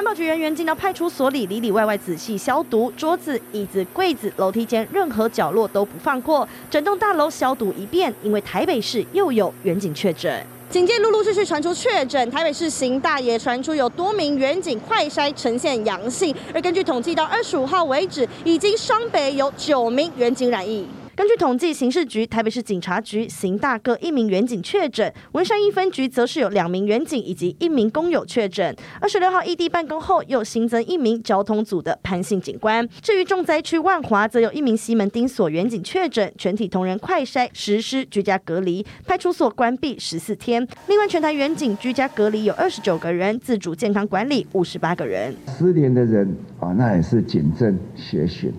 环保局人员进到派出所里，里里外外仔细消毒，桌子、椅子、柜子、楼梯间任何角落都不放过，整栋大楼消毒一遍。因为台北市又有远景确诊。警戒陆陆续续传出确诊，台北市刑大也传出有多名远景快筛呈现阳性，而根据统计到二十五号为止，已经双北有九名远景染疫。根据统计，刑事局、台北市警察局、刑大各一名员警确诊，文山一分局则是有两名员警以及一名工友确诊。二十六号异地办公后，又新增一名交通组的潘姓警官。至于重灾区万华，则有一名西门町所员警确诊，全体同仁快筛实施居家隔离，派出所关闭十四天。另外，全台员警居家隔离有二十九个人，自主健康管理五十八个人。失联的人啊，那也是警政协寻，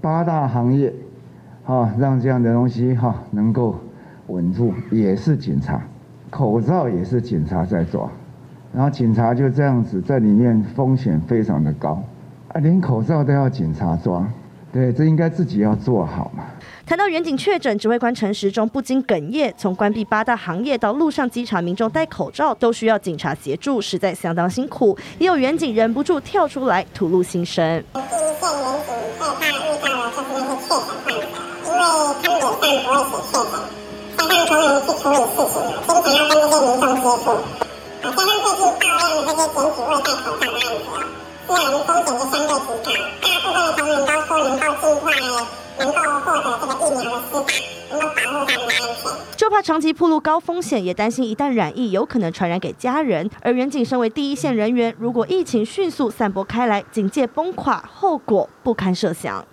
八大行业。啊，让这样的东西哈能够稳住，也是警察，口罩也是警察在抓，然后警察就这样子在里面，风险非常的高，啊，连口罩都要警察抓，对，这应该自己要做好嘛。谈到员警确诊，指挥官陈时中不禁哽咽，从关闭八大行业到路上稽查民众戴口罩，都需要警察协助，实在相当辛苦。也有员警忍不住跳出来吐露心声。同仁去处理事情，经常要跟这些民众接触，经常要跟这些民众接触，好像最近大量的这些检举未戴口罩的案子，虽然风险就相对极大，大部分的同仁都说能够尽快能够获得这个疫苗的施打，就怕长期暴露高风险，也担心一旦染疫，有可能传染给家人。而员警身为第一线人员，如果疫情迅速散播开来，警戒崩垮，后果不堪设想。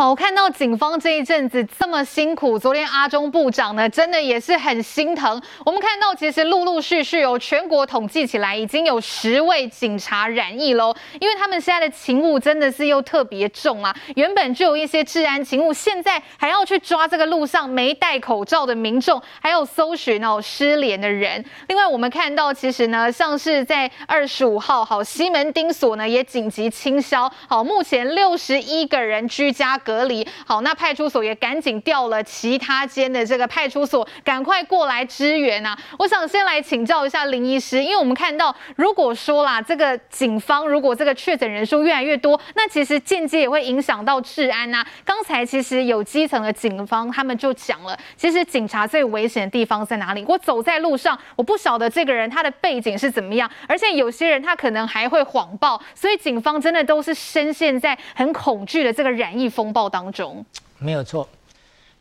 好，看到警方这一阵子这么辛苦，昨天阿中部长呢，真的也是很心疼。我们看到，其实陆陆续续有全国统计起来，已经有十位警察染疫喽。因为他们现在的勤务真的是又特别重啊，原本就有一些治安勤务，现在还要去抓这个路上没戴口罩的民众，还有搜寻哦失联的人。另外，我们看到其实呢，像是在二十五号，好西门町所呢也紧急清消，好目前六十一个人居家隔离好，那派出所也赶紧调了其他间的这个派出所，赶快过来支援啊！我想先来请教一下林医师，因为我们看到，如果说啦，这个警方如果这个确诊人数越来越多，那其实间接也会影响到治安呐。刚才其实有基层的警方他们就讲了，其实警察最危险的地方在哪里？我走在路上，我不晓得这个人他的背景是怎么样，而且有些人他可能还会谎报，所以警方真的都是深陷在很恐惧的这个染疫风暴当中。没有错，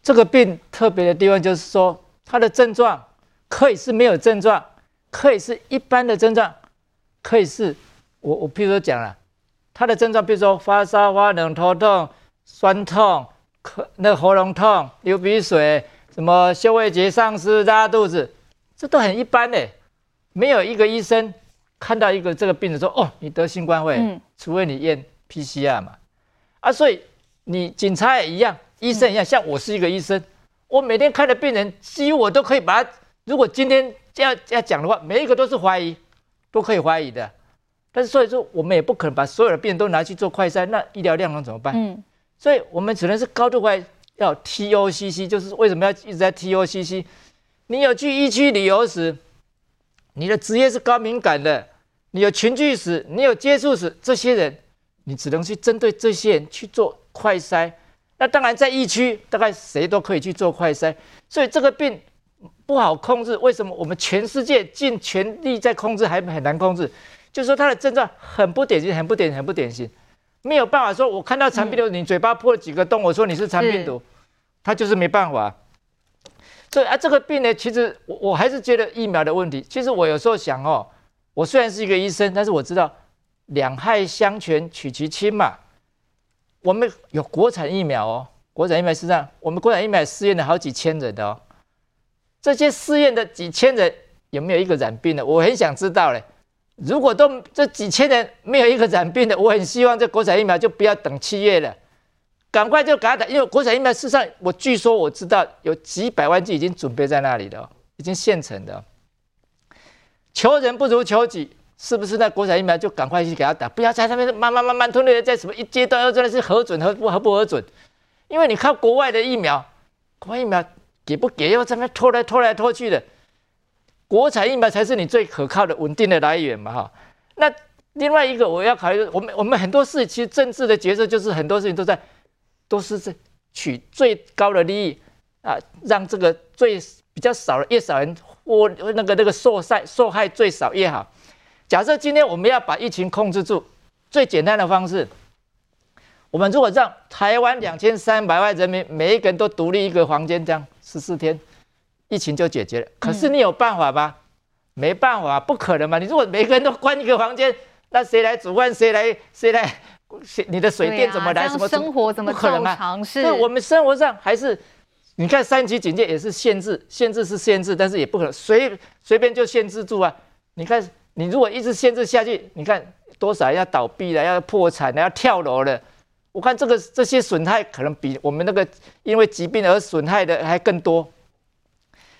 这个病特别的地方就是说，它的症状可以是没有症状，可以是一般的症状，可以是我我譬如说讲了，它的症状，比如说发烧、发冷、头痛、酸痛、咳、那喉咙痛、流鼻水，什么嗅味觉丧失、拉肚子，这都很一般的，没有一个医生看到一个这个病人说，哦，你得新冠会，嗯、除非你验 PCR 嘛，啊，所以。你警察也一样，医生一样，像我是一个医生，我每天看的病人，几乎我都可以把他。如果今天要要讲的话，每一个都是怀疑，都可以怀疑的。但是所以说，我们也不可能把所有的病人都拿去做快筛，那医疗量能怎么办？嗯，所以我们只能是高度快要 TOCC，就是为什么要一直在 TOCC？你有去疫区旅游时，你的职业是高敏感的，你有群聚史，你有接触史，这些人，你只能去针对这些人去做。快筛，那当然在疫区，大概谁都可以去做快筛，所以这个病不好控制。为什么我们全世界尽全力在控制，还很难控制？就是说它的症状很不典型，很不典型，很不典型，没有办法说，我看到肠病毒，你嘴巴破了几个洞，我说你是肠病毒，它就是没办法。所以啊，这个病呢，其实我我还是觉得疫苗的问题。其实我有时候想哦，我虽然是一个医生，但是我知道两害相权取其轻嘛。我们有国产疫苗哦，国产疫苗是这样，我们国产疫苗试验了好几千人的哦，这些试验的几千人有没有一个染病的？我很想知道嘞。如果都这几千人没有一个染病的，我很希望这国产疫苗就不要等七月了，赶快就给他打，因为国产疫苗事实上我据说我知道有几百万剂已经准备在那里了，已经现成的。求人不如求己。是不是那国产疫苗就赶快去给他打，不要在上面慢慢慢慢吞略，在什么一阶段又真的是核准核不核不核准？因为你看国外的疫苗，国外疫苗给不给又在那拖来拖来拖去的，国产疫苗才是你最可靠的稳定的来源嘛哈。那另外一个我要考虑，我们我们很多事其实政治的角色就是很多事情都在都是在取最高的利益啊，让这个最比较少的越少人或那个那个受害受害最少越好。假设今天我们要把疫情控制住，最简单的方式，我们如果让台湾两千三百万人民每一个人都独立一个房间，这样十四天，疫情就解决了。可是你有办法吗？没办法，不可能嘛！你如果每个人都关一个房间，那谁来煮饭？谁来？谁来？你的水电怎么来？啊、什么生活怎么可能嘛？是我们生活上还是你看三级警戒也是限制，限制是限制，但是也不可能随随便就限制住啊！你看，你如果一直限制下去，你看多少要倒闭了，要破产了，要跳楼了。我看这个这些损害可能比我们那个因为疾病而损害的还更多。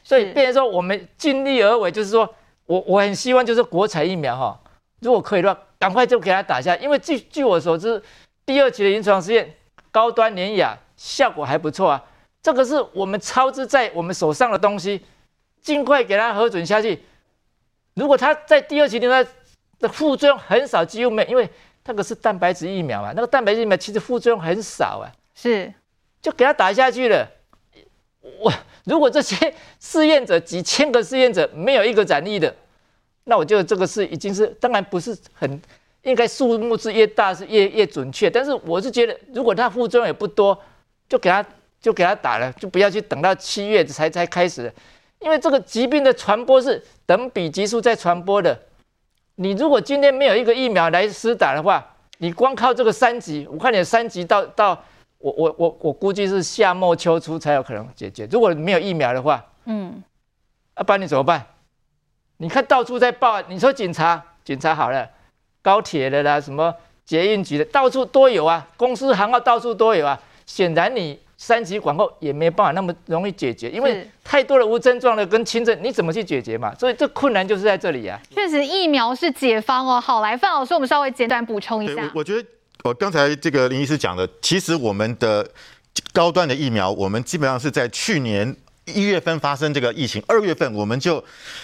所以变成说我们尽力而为，就是说。我我很希望就是国产疫苗哈，如果可以的话，赶快就给它打下。因为据据我所知，第二期的临床试验高端联雅效果还不错啊。这个是我们超支在我们手上的东西，尽快给它核准下去。如果它在第二期里面的副作用很少，几乎没有，因为那个是蛋白质疫苗嘛，那个蛋白质疫苗其实副作用很少啊。是，就给它打下去了。我。如果这些试验者几千个试验者没有一个染疫的，那我觉得这个是已经是当然不是很应该数目是越大是越越准确，但是我是觉得如果它副作用也不多，就给他就给他打了，就不要去等到七月才才开始，因为这个疾病的传播是等比级数在传播的。你如果今天没有一个疫苗来施打的话，你光靠这个三级，我看你的三级到到。我我我我估计是夏末秋初才有可能解决。如果没有疫苗的话，嗯，啊，不然你怎么办？你看到处在报，你说警察，警察好了，高铁的啦，什么捷运局的，到处都有啊，公司行号到处都有啊。显然你三级管控也没办法那么容易解决，因为太多的无症状的跟轻症，你怎么去解决嘛？所以这困难就是在这里呀、啊。确实，疫苗是解方哦。好，来范老师，我们稍微简短补充一下。我，我觉得。我刚才这个林医师讲的，其实我们的高端的疫苗，我们基本上是在去年一月份发生这个疫情，二月份我们就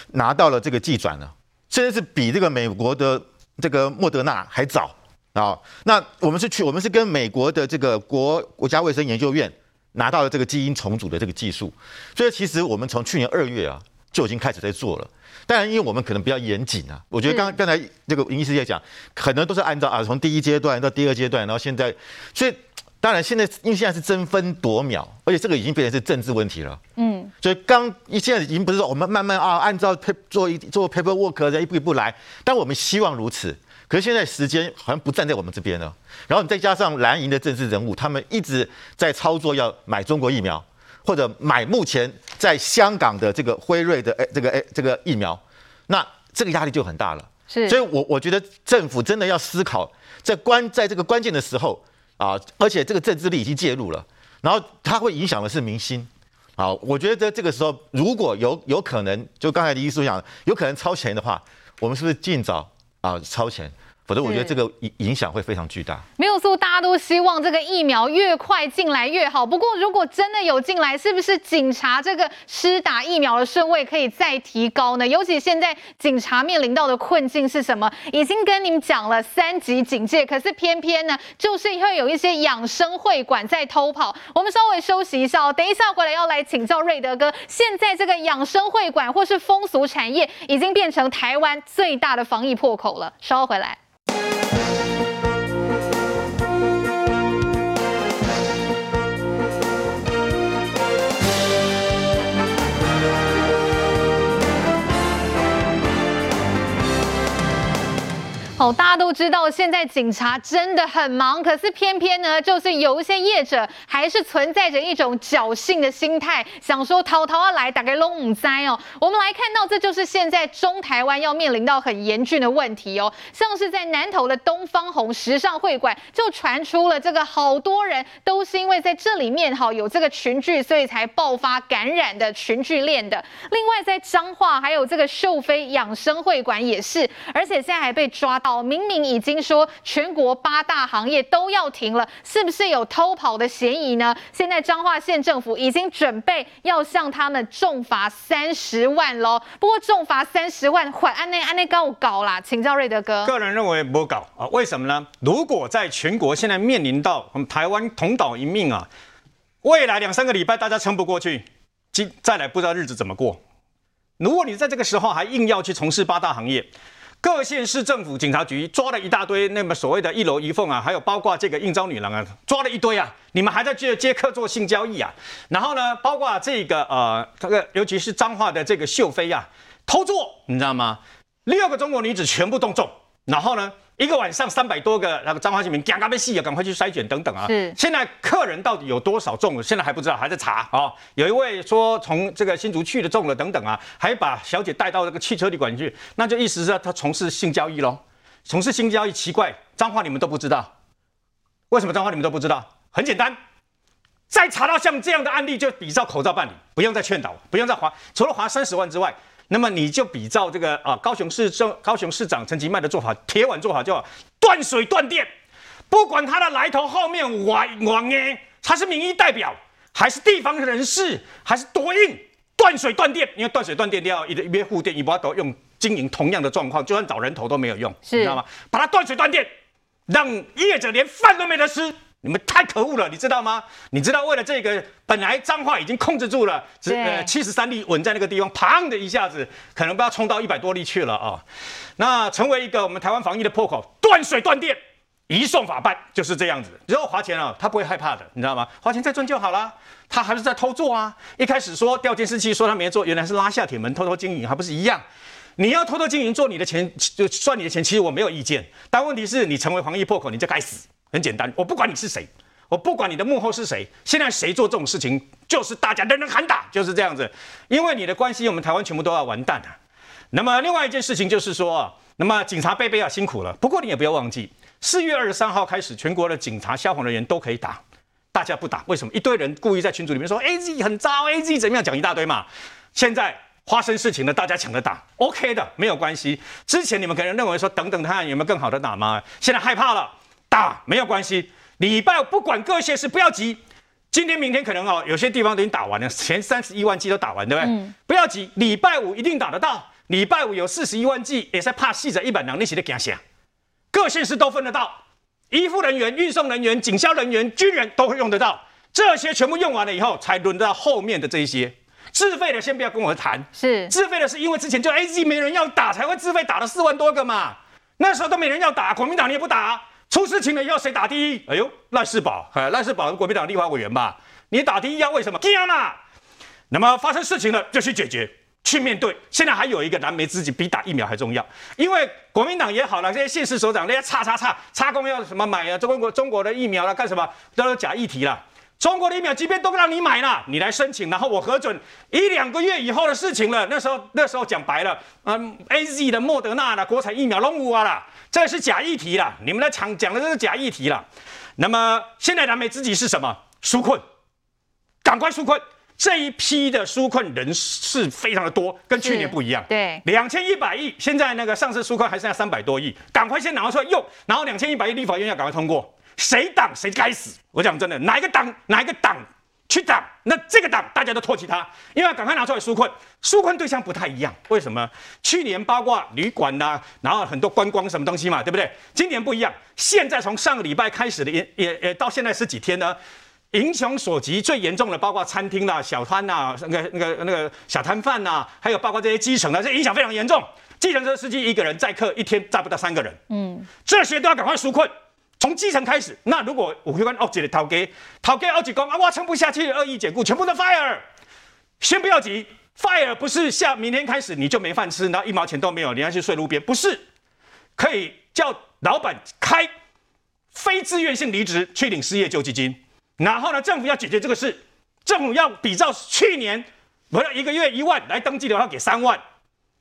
拿到了这个技转了，甚至是比这个美国的这个莫德纳还早啊。那我们是去，我们是跟美国的这个国国家卫生研究院拿到了这个基因重组的这个技术，所以其实我们从去年二月啊就已经开始在做了。当然，因为我们可能比较严谨啊，我觉得刚刚才这个林医师也讲，可能都是按照啊，从第一阶段到第二阶段，然后现在，所以当然现在因为现在是争分夺秒，而且这个已经变成是政治问题了。嗯，所以刚现在已经不是说我们慢慢啊，按照做一做 paperwork，一步一步来，但我们希望如此。可是现在时间好像不站在我们这边了，然后你再加上蓝营的政治人物，他们一直在操作要买中国疫苗。或者买目前在香港的这个辉瑞的诶这个诶这个疫苗，那这个压力就很大了。是，所以我我觉得政府真的要思考，在关在这个关键的时候啊，而且这个政治力已经介入了，然后它会影响的是民心。啊，我觉得在这个时候如果有有可能，就刚才李医师讲，有可能超前的话，我们是不是尽早啊超前？否则，我觉得这个影影响会非常巨大。没有错，大家都希望这个疫苗越快进来越好。不过，如果真的有进来，是不是警察这个施打疫苗的顺位可以再提高呢？尤其现在警察面临到的困境是什么？已经跟你们讲了三级警戒，可是偏偏呢，就是会有一些养生会馆在偷跑。我们稍微休息一下哦，等一下回来要来请教瑞德哥。现在这个养生会馆或是风俗产业，已经变成台湾最大的防疫破口了。稍后回来。大家都知道，现在警察真的很忙，可是偏偏呢，就是有一些业者还是存在着一种侥幸的心态，想说偷偷要来打个龙五灾哦。我们来看到，这就是现在中台湾要面临到很严峻的问题哦。像是在南投的东方红时尚会馆，就传出了这个好多人都是因为在这里面哈有这个群聚，所以才爆发感染的群聚链的。另外在彰化还有这个秀飞养生会馆也是，而且现在还被抓到。明明已经说全国八大行业都要停了，是不是有偷跑的嫌疑呢？现在彰化县政府已经准备要向他们重罚三十万喽。不过重罚三十万，缓安内安内高搞啦，请教瑞德哥。个人认为不搞啊，为什么呢？如果在全国现在面临到我们台湾同岛一命啊，未来两三个礼拜大家撑不过去，今再来不知道日子怎么过。如果你在这个时候还硬要去从事八大行业，各县市政府警察局抓了一大堆，那么所谓的一楼一凤啊，还有包括这个应招女郎啊，抓了一堆啊，你们还在接接客做性交易啊？然后呢，包括这个呃，这个尤其是彰化的这个秀妃啊，偷做，你知道吗？六个中国女子全部动众，然后呢？一个晚上三百多个那个彰化市民，赶快被戏啊，赶快去筛选等等啊。是。现在客人到底有多少中了？现在还不知道，还在查啊。有一位说从这个新竹去的中了等等啊，还把小姐带到这个汽车旅馆去，那就意思是他从事性交易喽。从事性交易奇怪，彰化你们都不知道，为什么彰化你们都不知道？很简单，再查到像这样的案例，就比照口罩办理，不用再劝导，不用再罚，除了罚三十万之外。那么你就比照这个啊，高雄市政高雄市长陈其迈的做法，铁腕做法叫断水断电，不管他的来头后面玩玩耶，他是民意代表还是地方人士还是多硬，断水断电，因为断水断电都要一一边护电，一边都用经营同样的状况，就算找人头都没有用，是你知道吗？把它断水断电，让业者连饭都没得吃。你们太可恶了，你知道吗？你知道为了这个，本来彰化已经控制住了，只呃七十三例稳在那个地方，砰的一下子，可能不要冲到一百多例去了啊、哦。那成为一个我们台湾防疫的破口，断水断电，移送法办就是这样子。然后花钱啊，他不会害怕的，你知道吗？花钱再赚就好了。他还是在偷做啊。一开始说调监视器，说他没做，原来是拉下铁门偷偷经营，还不是一样？你要偷偷经营做你的钱，就算你的钱，其实我没有意见。但问题是你成为防疫破口，你就该死。很简单，我不管你是谁，我不管你的幕后是谁，现在谁做这种事情，就是大家人人喊打，就是这样子。因为你的关系，我们台湾全部都要完蛋了。那么另外一件事情就是说，那么警察贝贝啊辛苦了。不过你也不要忘记，四月二十三号开始，全国的警察、消防人员都可以打，大家不打，为什么？一堆人故意在群组里面说 AZ 很糟，AZ 怎么样，讲一大堆嘛。现在发生事情了，大家抢着打，OK 的，没有关系。之前你们可能认为说，等等看有没有更好的打吗？现在害怕了。打没有关系，礼拜不管各县市不要急，今天明天可能哦，有些地方都已经打完了，前三十一万剂都打完，对不对？嗯、不要急，礼拜五一定打得到。礼拜五有四十一万剂，也是怕细者一百两，那些的惊吓，各县市都分得到，医护人员、运送人员、警消人员、军人都会用得到。这些全部用完了以后，才轮到后面的这一些自费的，先不要跟我谈。是自费的，是因为之前就 AZ 没人要打，才会自费打了四万多个嘛。那时候都没人要打，国民党你也不打。出事情了以后谁打第一？哎呦，赖世宝，哎，赖世宝是国民党立法委员吧？你打第一要为什么？惊嘛！那么发生事情了就去解决，去面对。现在还有一个燃眉之急，比打疫苗还重要。因为国民党也好了，这些县市首长那些叉叉叉叉工要什么买啊？中国中国的疫苗了干什么？都是假议题了。中国的疫苗即便都让你买了，你来申请，然后我核准，一两个月以后的事情了。那时候那时候讲白了，嗯，AZ 的、莫德纳的国产疫苗拢无啊啦。这是假议题啦，你们来讲讲的这是假议题啦。那么现在燃眉之急是什么？纾困，赶快纾困。这一批的纾困人是非常的多，跟去年不一样。对，两千一百亿，现在那个上次纾困还剩下三百多亿，赶快先拿出来用。然后两千一百亿立法院要赶快通过，谁挡谁该死。我讲真的，哪一个党哪一个党去挡，那这个党大家都唾弃他，因为要赶快拿出来纾困。纾困对象不太一样，为什么？去年包括旅馆呐，然后很多观光什么东西嘛，对不对？今年不一样，现在从上个礼拜开始的也也也到现在十几天呢，英雄所及最严重的包括餐厅啦、小摊呐、那个那个那个小摊贩呐，还有包括这些基层的，这影响非常严重。计程车司机一个人载客一天载不到三个人，嗯，这些都要赶快纾困。从基层开始，那如果我会跟奥吉的陶给陶给奥吉讲啊，我撑不下去，恶意解雇，全部都 fire。先不要急，fire 不是下明天开始你就没饭吃，然后一毛钱都没有，你要去睡路边，不是，可以叫老板开非自愿性离职去领失业救济金。然后呢，政府要解决这个事，政府要比照去年，不是一个月一万来登记的话，给三万。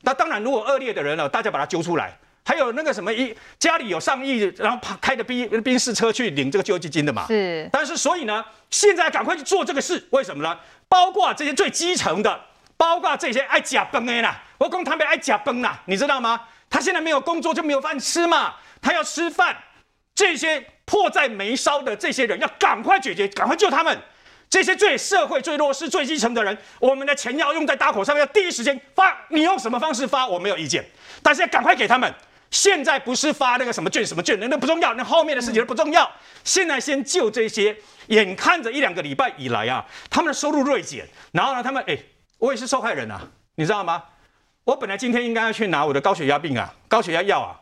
那当然，如果恶劣的人了，大家把他揪出来。还有那个什么一家里有上亿，然后开的宾宾士车去领这个救济金的嘛？是。但是所以呢，现在赶快去做这个事，为什么呢？包括这些最基层的，包括这些爱假崩的啦，我讲他们爱假崩啦，你知道吗？他现在没有工作就没有饭吃嘛，他要吃饭。这些迫在眉梢的这些人要赶快解决，赶快救他们。这些最社会最弱势、最基层的人，我们的钱要用在刀口上，要第一时间发。你用什么方式发，我没有意见，但是要赶快给他们。现在不是发那个什么券什么券，那那不重要，那后面的事情都不重要。现在先救这些，眼看着一两个礼拜以来啊，他们的收入锐减，然后呢，他们哎，我也是受害人啊，你知道吗？我本来今天应该要去拿我的高血压病啊，高血压药啊，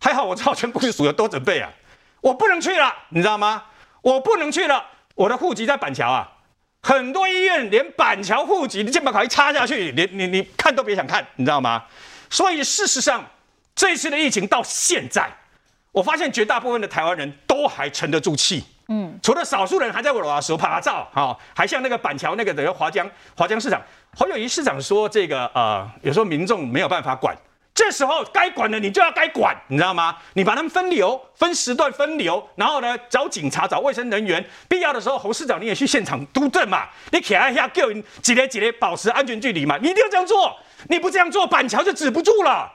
还好我知道全部是属于多准备啊，我不能去了，你知道吗？我不能去了，我的户籍在板桥啊。很多医院连板桥户籍的健保卡一插下去，连你你看都别想看，你知道吗？所以事实上，这一次的疫情到现在，我发现绝大部分的台湾人都还沉得住气，嗯，除了少数人还在我的时候拍拍照，哈，还像那个板桥那个等于华江华江市长侯友谊市长说，这个呃，有时候民众没有办法管。这时候该管的你就要该管，你知道吗？你把他们分流、分时段分流，然后呢，找警察、找卫生人员，必要的时候，侯市长你也去现场督政嘛。你起来一下，叫人几列几列保持安全距离嘛。你一定要这样做，你不这样做，板桥就止不住了。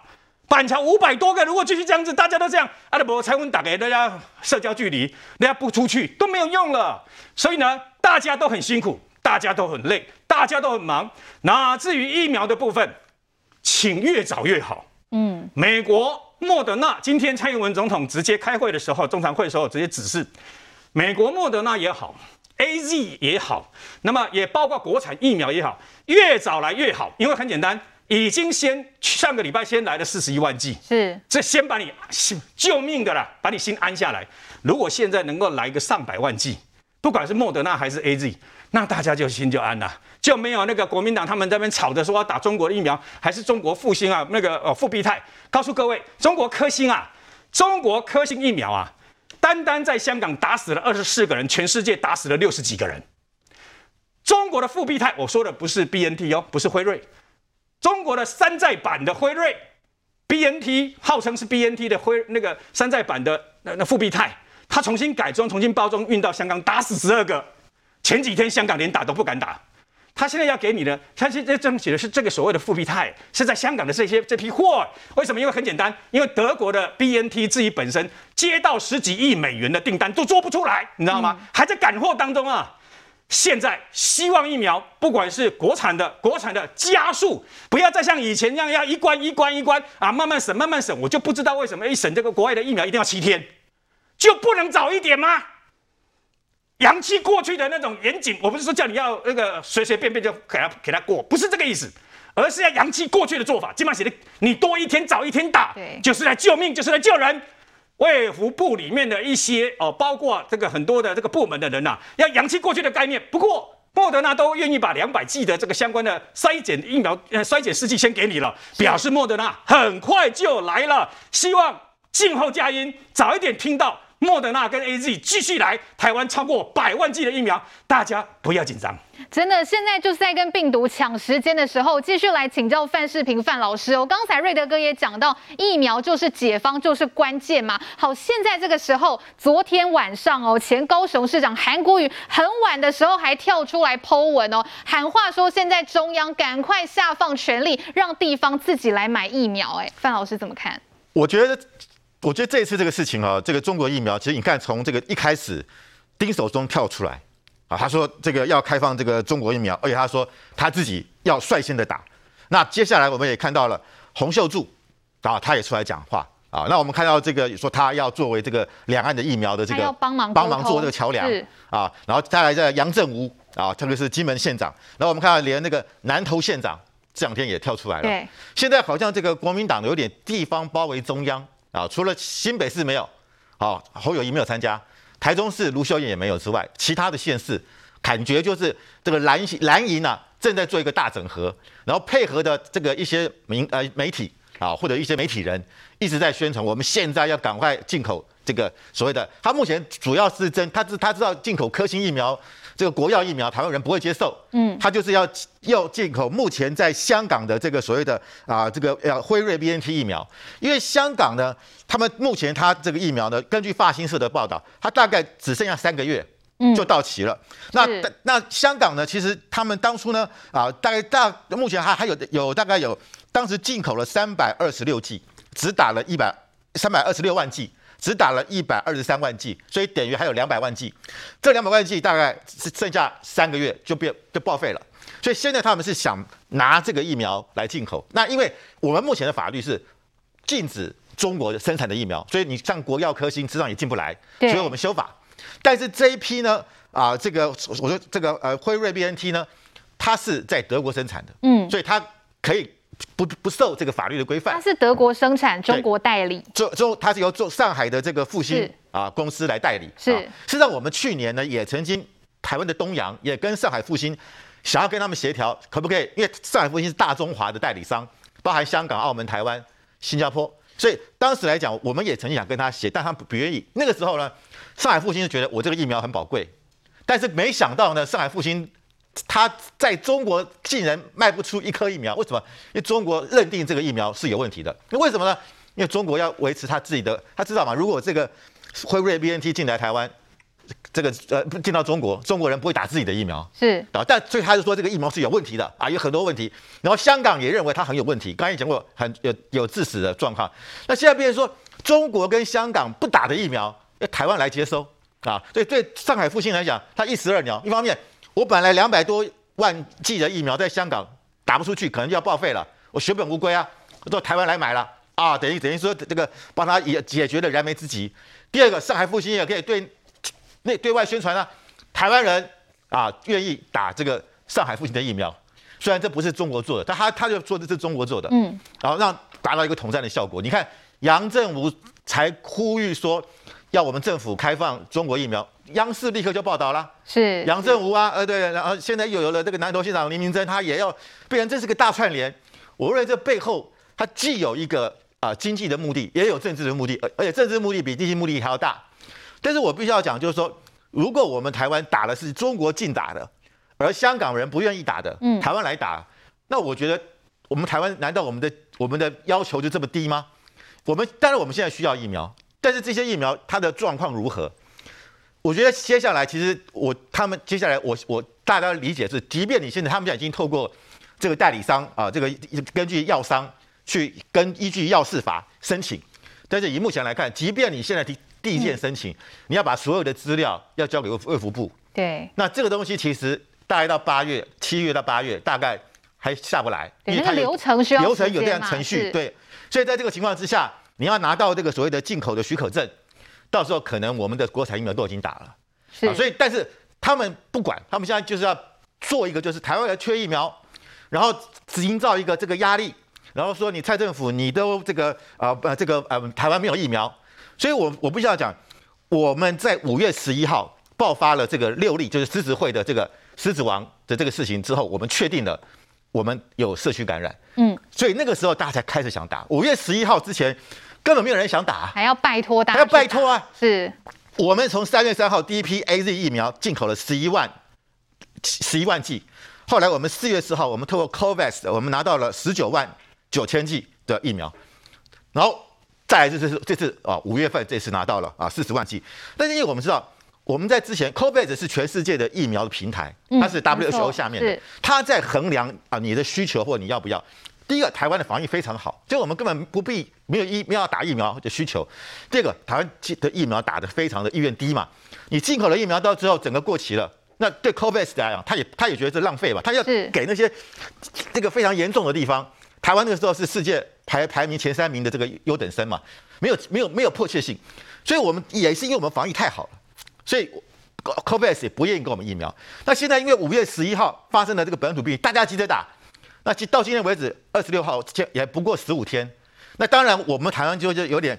板桥五百多个，如果继续这样子，大家都这样，阿拉伯才会打给大家社交距离，大家不出去都没有用了。所以呢，大家都很辛苦，大家都很累，大家都很忙。那至于疫苗的部分，请越早越好。嗯，美国莫德纳今天蔡英文总统直接开会的时候，中常会的时候直接指示，美国莫德纳也好，AZ 也好，那么也包括国产疫苗也好，越早来越好，因为很简单，已经先上个礼拜先来了四十一万剂，是，这先把你救命的啦，把你心安下来。如果现在能够来个上百万剂，不管是莫德纳还是 AZ。那大家就心就安了，就没有那个国民党他们在那边吵着说要打中国的疫苗，还是中国复兴啊？那个呃复必泰，告诉各位，中国科兴啊，中国科兴疫苗啊，单单在香港打死了二十四个人，全世界打死了六十几个人。中国的复必泰，我说的不是 BNT 哦，不是辉瑞，中国的山寨版的辉瑞，BNT 号称是 BNT 的辉那个山寨版的那那复必泰，它重新改装、重新包装运到香港，打死十二个。前几天香港连打都不敢打，他现在要给你的，他现在争取的是这个所谓的复必泰，是在香港的这些这批货。为什么？因为很简单，因为德国的 BNT 自己本身接到十几亿美元的订单都做不出来，你知道吗？还在赶货当中啊。现在希望疫苗，不管是国产的、国产的加速，不要再像以前那样要一关一关一关啊，慢慢审慢慢审。我就不知道为什么一审这个国外的疫苗一定要七天，就不能早一点吗？阳气过去的那种严谨，我不是说叫你要那个随随便便就给他给他过，不是这个意思，而是要阳气过去的做法。基本上写的，你多一天早一天打，就是来救命，就是来救人。卫福部里面的一些哦，包括这个很多的这个部门的人呐、啊，要扬弃过去的概念。不过莫德纳都愿意把两百剂的这个相关的筛检疫苗呃筛检试剂先给你了，表示莫德纳很快就来了。希望静候佳音，早一点听到。莫德纳跟 AZ 继续来台湾，超过百万剂的疫苗，大家不要紧张。真的，现在就是在跟病毒抢时间的时候，继续来请教范世平范老师哦。刚才瑞德哥也讲到，疫苗就是解方，就是关键嘛。好，现在这个时候，昨天晚上哦，前高雄市长韩国瑜很晚的时候还跳出来 Po 文哦，喊话说现在中央赶快下放权力，让地方自己来买疫苗。哎，范老师怎么看？我觉得。我觉得这一次这个事情啊，这个中国疫苗，其实你看从这个一开始，丁守中跳出来啊，他说这个要开放这个中国疫苗，而且他说他自己要率先的打。那接下来我们也看到了洪秀柱啊，他也出来讲话啊。那我们看到这个说他要作为这个两岸的疫苗的这个帮忙帮忙做这个桥梁啊。然后再来在杨振武啊，特别是金门县长。然后我们看到连那个南投县长这两天也跳出来了。对，现在好像这个国民党有点地方包围中央。啊，除了新北市没有，好侯友宜没有参加，台中市卢秀燕也没有之外，其他的县市感觉就是这个蓝蓝营啊正在做一个大整合，然后配合的这个一些民呃媒体啊或者一些媒体人一直在宣传，我们现在要赶快进口这个所谓的，他目前主要是真他知他知道进口科兴疫苗。这个国药疫苗，台湾人不会接受。嗯，他就是要要进口目前在香港的这个所谓的啊，这个要辉瑞 BNT 疫苗，因为香港呢，他们目前他这个疫苗呢，根据法新社的报道，它大概只剩下三个月就到期了。嗯、那那香港呢，其实他们当初呢啊，大概大目前还还有有大概有当时进口了三百二十六剂只打了一百三百二十六万剂，只打了一百二十三万剂，所以等于还有两百万剂。这两百万剂大概是剩下三个月就变就报废了。所以现在他们是想拿这个疫苗来进口。那因为我们目前的法律是禁止中国生产的疫苗，所以你像国药科兴实际上也进不来，所以我们修法。但是这一批呢，啊，这个我说这个呃辉瑞 BNT 呢，它是在德国生产的，嗯，所以它可以不不受这个法律的规范。它是德国生产，中国代理。中中它是由做上海的这个复星啊公司来代理。是。事实上，我们去年呢也曾经台湾的东洋也跟上海复星想要跟他们协调，可不可以？因为上海复星是大中华的代理商，包含香港、澳门、台湾、新加坡，所以当时来讲，我们也曾经想跟他协，但他们不愿意。那个时候呢，上海复星就觉得我这个疫苗很宝贵，但是没想到呢，上海复星他在中国竟然卖不出一颗疫苗，为什么？因为中国认定这个疫苗是有问题的。那为什么呢？因为中国要维持他自己的，他知道吗？如果这个辉瑞 BNT 进来台湾。这个呃进到中国，中国人不会打自己的疫苗，是啊，但所以他就说这个疫苗是有问题的啊，有很多问题。然后香港也认为它很有问题，刚才也讲过很有有致死的状况。那现在变成说中国跟香港不打的疫苗，要台湾来接收啊，所以对上海复兴来讲，他一石二鸟。一方面，我本来两百多万剂的疫苗在香港打不出去，可能就要报废了，我血本无归啊，到台湾来买了啊，等于等于说这个帮他也解决了燃眉之急。第二个，上海复兴也可以对。那对外宣传、啊，台湾人啊愿意打这个上海复兴的疫苗，虽然这不是中国做的，但他他就说这是中国做的，嗯，然后让达到一个统战的效果。你看杨振武才呼吁说要我们政府开放中国疫苗，央视立刻就报道了，是杨振武啊，呃对，然后现在又有了这个南投县长林明珍，他也要，变成这是个大串联。我认为这背后它既有一个啊经济的目的，也有政治的目的，而而且政治目的比经济目的还要大。但是我必须要讲，就是说，如果我们台湾打的是中国禁打的，而香港人不愿意打的，嗯，台湾来打，那我觉得我们台湾难道我们的我们的要求就这么低吗？我们当然我们现在需要疫苗，但是这些疫苗它的状况如何？我觉得接下来其实我他们接下来我我大家理解是，即便你现在他们现在已经透过这个代理商啊，这个根据药商去跟依据药事法申请，但是以目前来看，即便你现在提。第一件申请，你要把所有的资料要交给卫福部。对。那这个东西其实大概到八月，七月到八月，大概还下不来，因为它流程需要流程有这样程序。对。所以在这个情况之下，你要拿到这个所谓的进口的许可证，到时候可能我们的国产疫苗都已经打了。是。啊，所以，但是他们不管，他们现在就是要做一个，就是台湾人缺疫苗，然后只营造一个这个压力，然后说你蔡政府你都这个啊呃这个呃台湾没有疫苗。所以我，我我必须要讲，我们在五月十一号爆发了这个六例，就是狮子会的这个狮子王的这个事情之后，我们确定了我们有社区感染。嗯，所以那个时候大家才开始想打。五月十一号之前，根本没有人想打，还要拜托大家，还要拜托啊。是，我们从三月三号第一批 AZ 疫苗进口了十一万十一万剂，后来我们四月四号，我们透过 COVAX，我们拿到了十九万九千剂的疫苗，然后。再来就是这次啊，五月份这次拿到了啊四十万剂，但是因为我们知道我们在之前，COVAX 是全世界的疫苗的平台，它是 WHO 下面的，它在衡量啊你的需求或你要不要。第一个，台湾的防疫非常好，就我们根本不必没有疫没有打疫苗的需求。第二个，台湾的疫苗打得非常的意愿低嘛，你进口了疫苗到之后整个过期了，那对 COVAX 来讲，他也他也觉得这浪费嘛，他要给那些这个非常严重的地方。台湾那个时候是世界排排名前三名的这个优等生嘛，没有没有没有迫切性，所以我们也是因为我们防疫太好了，所以 COVAX 也不愿意给我们疫苗。那现在因为五月十一号发生了这个本土病例，大家急着打，那到今天为止二十六号也不过十五天，那当然我们台湾就就有点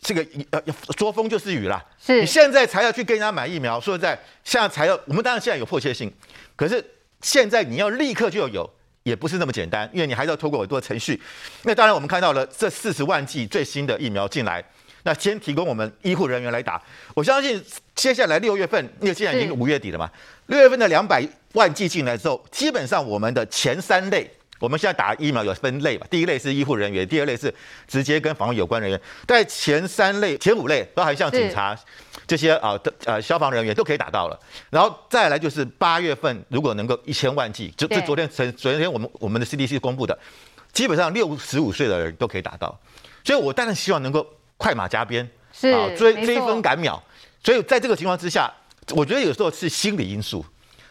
这个呃说风就是雨啦，是你现在才要去跟人家买疫苗，说实在现在才要，我们当然现在有迫切性，可是现在你要立刻就要有。也不是那么简单，因为你还是要透过很多程序。那当然，我们看到了这四十万剂最新的疫苗进来，那先提供我们医护人员来打。我相信接下来六月份，因为现在已经五月底了嘛，六月份的两百万剂进来之后，基本上我们的前三类。我们现在打疫苗有分类嘛，第一类是医护人员，第二类是直接跟防疫有关人员。在前三类、前五类，包含像警察这些啊的呃消防人员都可以打到了。然后再来就是八月份，如果能够一千万剂，就就昨天昨昨天我们我们的 CDC 公布的，基本上六十五岁的人都可以打到。所以我当然希望能够快马加鞭，是啊，追追分赶秒。所以在这个情况之下，我觉得有时候是心理因素，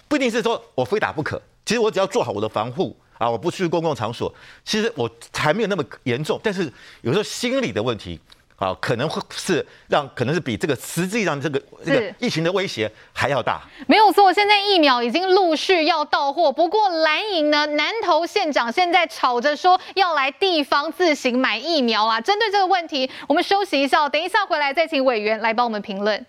不一定是说我非打不可。其实我只要做好我的防护啊，我不去公共场所，其实我还没有那么严重。但是有时候心理的问题。啊，可能会是让，可能是比这个实际上这个这个疫情的威胁还要大。没有错，现在疫苗已经陆续要到货，不过蓝营呢，南投县长现在吵着说要来地方自行买疫苗啊。针对这个问题，我们休息一下，等一下回来再请委员来帮我们评论。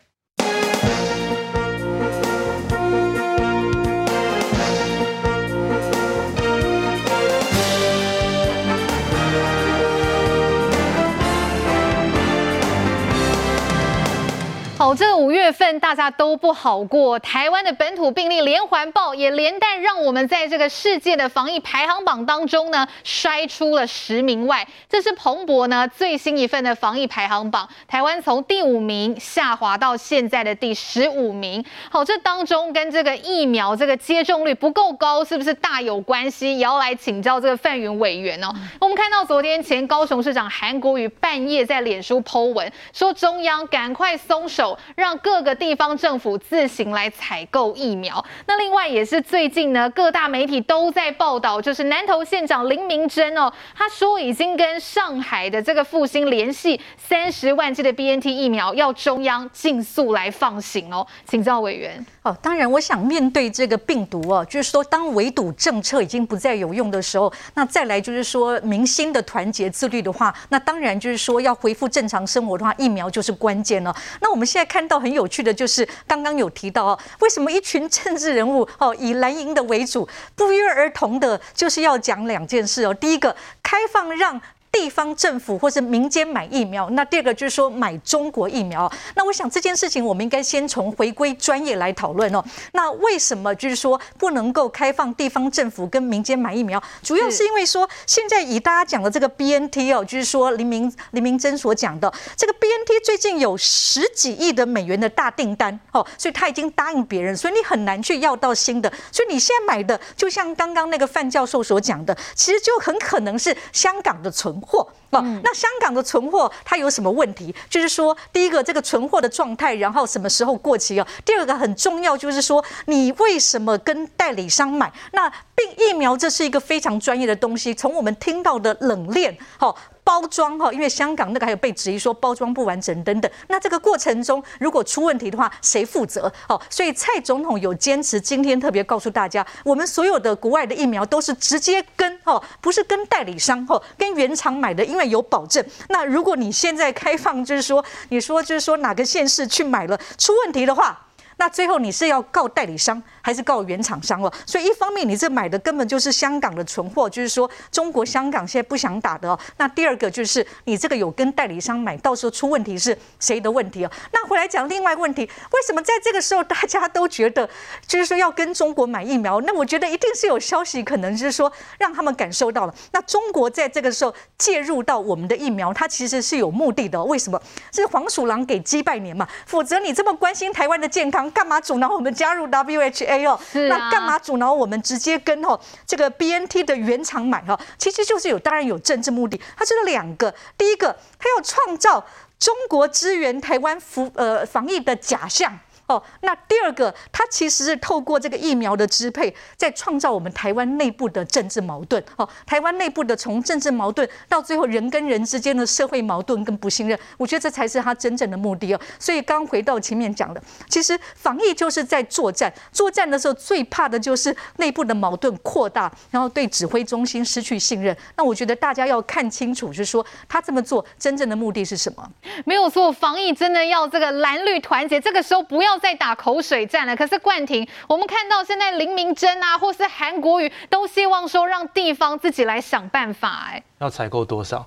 月份大家都不好过，台湾的本土病例连环爆，也连带让我们在这个世界的防疫排行榜当中呢摔出了十名外。这是彭博呢最新一份的防疫排行榜，台湾从第五名下滑到现在的第十五名。好，这当中跟这个疫苗这个接种率不够高，是不是大有关系？也要来请教这个范云委员哦。我们看到昨天前高雄市长韩国瑜半夜在脸书 po 文，说中央赶快松手。让各各个地方政府自行来采购疫苗。那另外也是最近呢，各大媒体都在报道，就是南投县长林明珍哦，他说已经跟上海的这个复兴联系，三十万剂的 BNT 疫苗要中央尽速来放行哦。请教委员。哦，当然，我想面对这个病毒哦，就是说当围堵政策已经不再有用的时候，那再来就是说民心的团结自律的话，那当然就是说要恢复正常生活的话，疫苗就是关键了。那我们现在看到很有有趣的就是刚刚有提到哦，为什么一群政治人物哦以蓝营的为主，不约而同的就是要讲两件事哦，第一个开放让。地方政府或是民间买疫苗，那第二个就是说买中国疫苗。那我想这件事情，我们应该先从回归专业来讨论哦。那为什么就是说不能够开放地方政府跟民间买疫苗？主要是因为说现在以大家讲的这个 BNT 哦，就是说林明林明珍所讲的这个 BNT 最近有十几亿的美元的大订单哦，所以他已经答应别人，所以你很难去要到新的。所以你现在买的，就像刚刚那个范教授所讲的，其实就很可能是香港的存。货哦，那香港的存货它有什么问题？就是说，第一个这个存货的状态，然后什么时候过期啊？第二个很重要，就是说你为什么跟代理商买？那病疫苗这是一个非常专业的东西，从我们听到的冷链，好。包装哈，因为香港那个还有被质疑说包装不完整等等，那这个过程中如果出问题的话，谁负责？哦，所以蔡总统有坚持，今天特别告诉大家，我们所有的国外的疫苗都是直接跟哦，不是跟代理商哦，跟原厂买的，因为有保证。那如果你现在开放，就是说，你说就是说哪个县市去买了出问题的话。那最后你是要告代理商还是告原厂商了？所以一方面你这买的根本就是香港的存货，就是说中国香港现在不想打的。那第二个就是你这个有跟代理商买，到时候出问题是谁的问题哦？那回来讲另外问题，为什么在这个时候大家都觉得就是说要跟中国买疫苗？那我觉得一定是有消息，可能是说让他们感受到了。那中国在这个时候介入到我们的疫苗，它其实是有目的的。为什么？是黄鼠狼给鸡拜年嘛？否则你这么关心台湾的健康。干嘛阻挠我们加入 W H WHA 哦？那干嘛阻挠我们直接跟哦这个 BNT 的原厂买哈？其实就是有，当然有政治目的。它是两个，第一个，它要创造中国支援台湾服呃防疫的假象。哦，那第二个，它其实是透过这个疫苗的支配，在创造我们台湾内部的政治矛盾。哦，台湾内部的从政治矛盾到最后人跟人之间的社会矛盾跟不信任，我觉得这才是他真正的目的哦。所以刚回到前面讲的，其实防疫就是在作战，作战的时候最怕的就是内部的矛盾扩大，然后对指挥中心失去信任。那我觉得大家要看清楚，就是说他这么做真正的目的是什么？没有错，防疫真的要这个蓝绿团结，这个时候不要。在打口水战了，可是冠廷，我们看到现在林明珍啊，或是韩国瑜，都希望说让地方自己来想办法。哎，要采购多少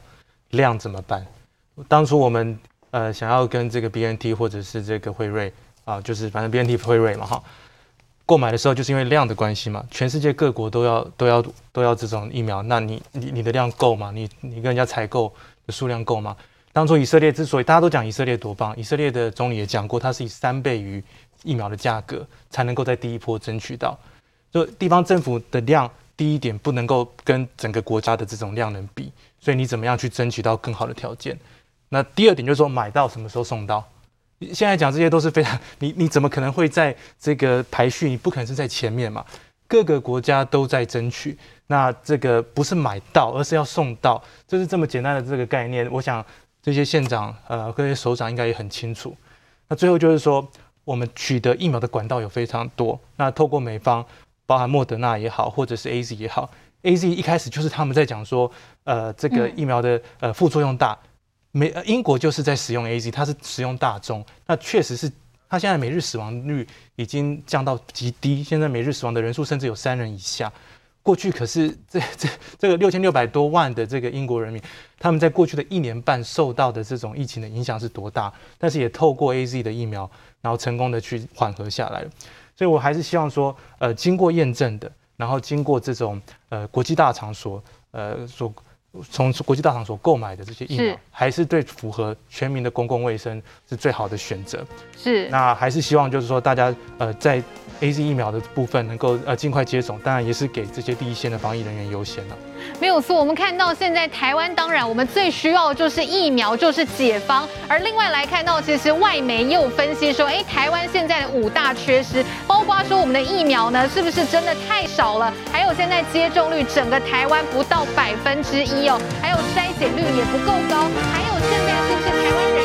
量怎么办？当初我们呃想要跟这个 BNT 或者是这个辉瑞啊，就是反正 BNT 辉瑞嘛哈，购买的时候就是因为量的关系嘛，全世界各国都要都要都要这种疫苗，那你你你的量够吗？你你跟人家采购的数量够吗？当初以色列之所以大家都讲以色列多棒，以色列的总理也讲过，他是以三倍于疫苗的价格才能够在第一波争取到。就地方政府的量第一点不能够跟整个国家的这种量能比，所以你怎么样去争取到更好的条件？那第二点就是说买到什么时候送到？现在讲这些都是非常，你你怎么可能会在这个排序？你不可能是在前面嘛？各个国家都在争取，那这个不是买到，而是要送到，就是这么简单的这个概念。我想这些县长呃，各些首长应该也很清楚。那最后就是说，我们取得疫苗的管道有非常多。那透过美方，包含莫德纳也好，或者是 AZ 也好，AZ 一开始就是他们在讲说，呃，这个疫苗的呃副作用大。美英国就是在使用 AZ，它是使用大宗，那确实是。它现在每日死亡率已经降到极低，现在每日死亡的人数甚至有三人以下。过去可是这这这个六千六百多万的这个英国人民，他们在过去的一年半受到的这种疫情的影响是多大？但是也透过 AZ 的疫苗，然后成功的去缓和下来了。所以我还是希望说，呃，经过验证的，然后经过这种呃国际大厂所呃所。从国际大厂所购买的这些疫苗，还是对符合全民的公共卫生是最好的选择。是，那还是希望就是说大家呃在 AZ 疫苗的部分能够呃尽快接种，当然也是给这些第一线的防疫人员优先了。没有错，我们看到现在台湾，当然我们最需要就是疫苗，就是解方。而另外来看到，其实外媒也有分析说，哎，台湾现在的五大缺失，包括说我们的疫苗呢，是不是真的太少了？还有现在接种率，整个台湾不到百分之一哦，还有筛检率也不够高，还有现在是不是台湾？